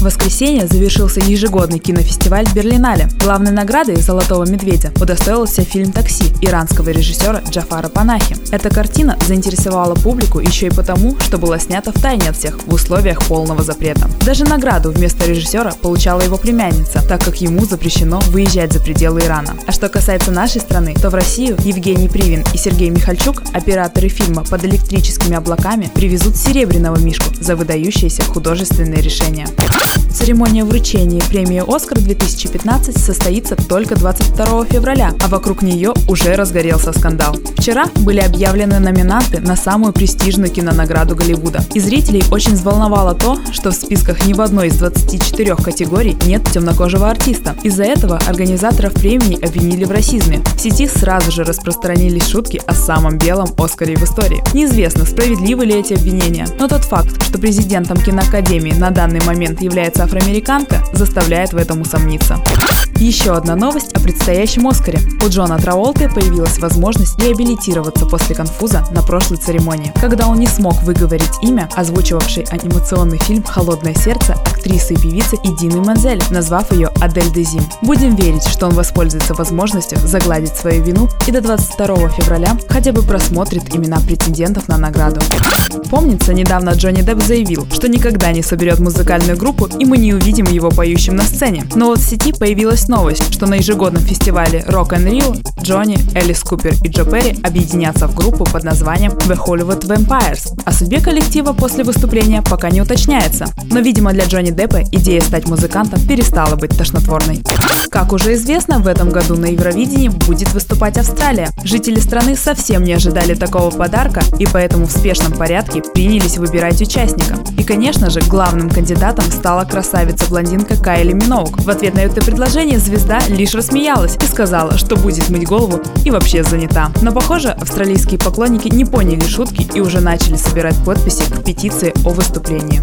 В воскресенье завершился ежегодный кинофестиваль Берлинале. Главной наградой «Золотого медведя» удостоился фильм «Такси» иранского режиссера Джафара Панахи. Эта картина заинтересовала публику еще и потому, что была снята в тайне от всех в условиях полного запрета. Даже награду вместо режиссера получала его племянница, так как ему запрещено выезжать за пределы Ирана. А что касается нашей страны, то в Россию Евгений Привин и Сергей Михальчук, операторы фильма «Под электрическими облаками», привезут серебряного мишку за выдающиеся художественные решения. Церемония вручения премии «Оскар» 2015 состоится только 22 февраля, а вокруг нее уже разгорелся скандал. Вчера были объявлены номинанты на самую престижную кинонаграду Голливуда. И зрителей очень взволновало то, что в списках ни в одной из 24 категорий нет темнокожего артиста. Из-за этого организаторов премии обвинили в расизме. В сети сразу же распространились шутки о самом белом Оскаре в истории. Неизвестно, справедливы ли эти обвинения, но тот факт, что президентом киноакадемии на данный момент является афроамериканка, заставляет в этом усомниться. Еще одна новость о предстоящем Оскаре. У Джона Траволты появилась возможность реабилитироваться после конфуза на прошлой церемонии, когда он не смог выговорить имя, озвучивавшей анимационный фильм «Холодное сердце» актрисы и певицы Идины Манзель, назвав ее Адель Дезим. Будем верить, что он воспользуется возможностью загладить свою вину и до 22 февраля хотя бы просмотрит имена претендентов на награду. Помнится, недавно Джонни Депп заявил, что никогда не соберет музыкальную группу и мы не увидим его поющим на сцене. Но вот в сети появилась новость, что на ежегодном фестивале Rock and Rio Джонни, Элис Купер и Джо Перри объединятся в группу под названием The Hollywood Vampires. О судьбе коллектива после выступления пока не уточняется. Но, видимо, для Джонни Деппа идея стать музыкантом перестала быть тошнотворной. Как уже известно, в этом году на Евровидении будет выступать Австралия. Жители страны совсем не ожидали такого подарка и поэтому в спешном порядке принялись выбирать участника. И, конечно же, главным кандидатом стала красавица-блондинка Кайли Миноук. В ответ на это предложение звезда лишь рассмеялась и сказала, что будет мыть голову и вообще занята. Но, похоже, австралийские поклонники не поняли шутки и уже начали собирать подписи к петиции о выступлении.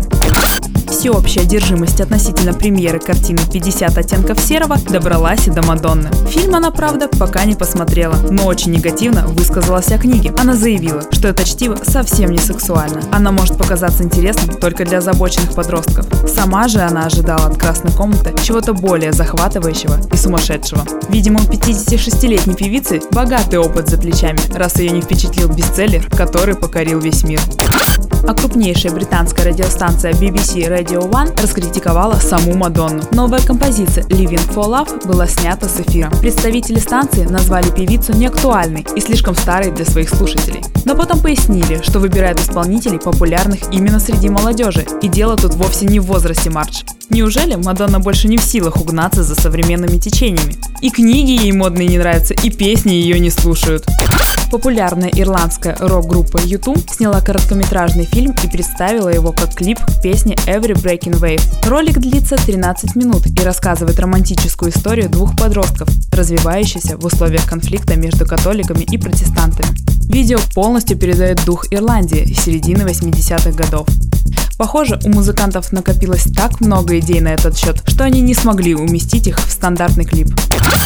Всеобщая одержимость относительно премьеры картины «50 оттенков серого» добралась и до Мадонны. Фильм она, правда, пока не посмотрела, но очень негативно высказалась о книге. Она заявила, что это чтиво совсем не сексуально. Она может показаться интересным только для озабоченных подростков. Сама же она ожидала от «Красной комнаты» чего-то более захватывающего и сумасшедшего. Видимо, у 56-летней певицы богатый опыт за плечами, раз ее не впечатлил бестселлер, который покорил весь мир. А крупнейшая британская радиостанция BBC Radio One раскритиковала саму Мадонну. Новая композиция Living for Love была снята с эфира. Представители станции назвали певицу неактуальной и слишком старой для своих слушателей. Но потом пояснили, что выбирают исполнителей, популярных именно среди молодежи. И дело тут вовсе не в возрасте Марч. Неужели Мадонна больше не в силах угнаться за современными течениями? И книги ей модные не нравятся, и песни ее не слушают. Популярная ирландская рок-группа YouTube сняла короткометражный фильм и представила его как клип к песне Every Breaking Wave. Ролик длится 13 минут и рассказывает романтическую историю двух подростков, развивающихся в условиях конфликта между католиками и протестантами. Видео полностью передает дух Ирландии середины 80-х годов. Похоже, у музыкантов накопилось так много идей на этот счет, что они не смогли уместить их в стандартный клип.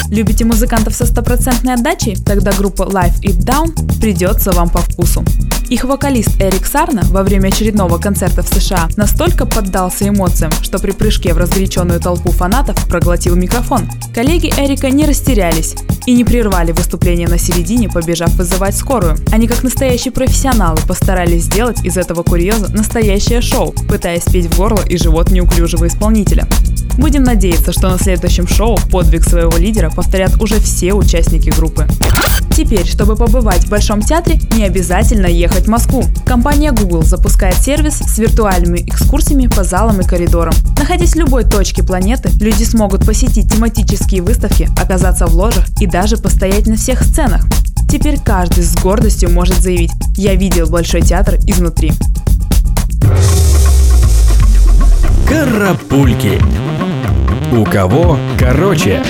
Любите музыкантов со стопроцентной отдачей? Тогда группа Life It Down придется вам по вкусу. Их вокалист Эрик Сарна во время очередного концерта в США настолько поддался эмоциям, что при прыжке в разгоряченную толпу фанатов проглотил микрофон. Коллеги Эрика не растерялись и не прервали выступление на середине, побежав вызывать скорую. Они как настоящие профессионалы постарались сделать из этого курьеза настоящее шоу, пытаясь петь в горло и живот неуклюжего исполнителя. Будем надеяться, что на следующем шоу подвиг своего лидера повторят уже все участники группы. Теперь, чтобы побывать в Большом театре, не обязательно ехать в Москву. Компания Google запускает сервис с виртуальными экскурсиями по залам и коридорам. Находясь в любой точке планеты, люди смогут посетить тематические выставки, оказаться в ложах и даже постоять на всех сценах. Теперь каждый с гордостью может заявить «Я видел Большой театр изнутри». Карапульки. У кого короче?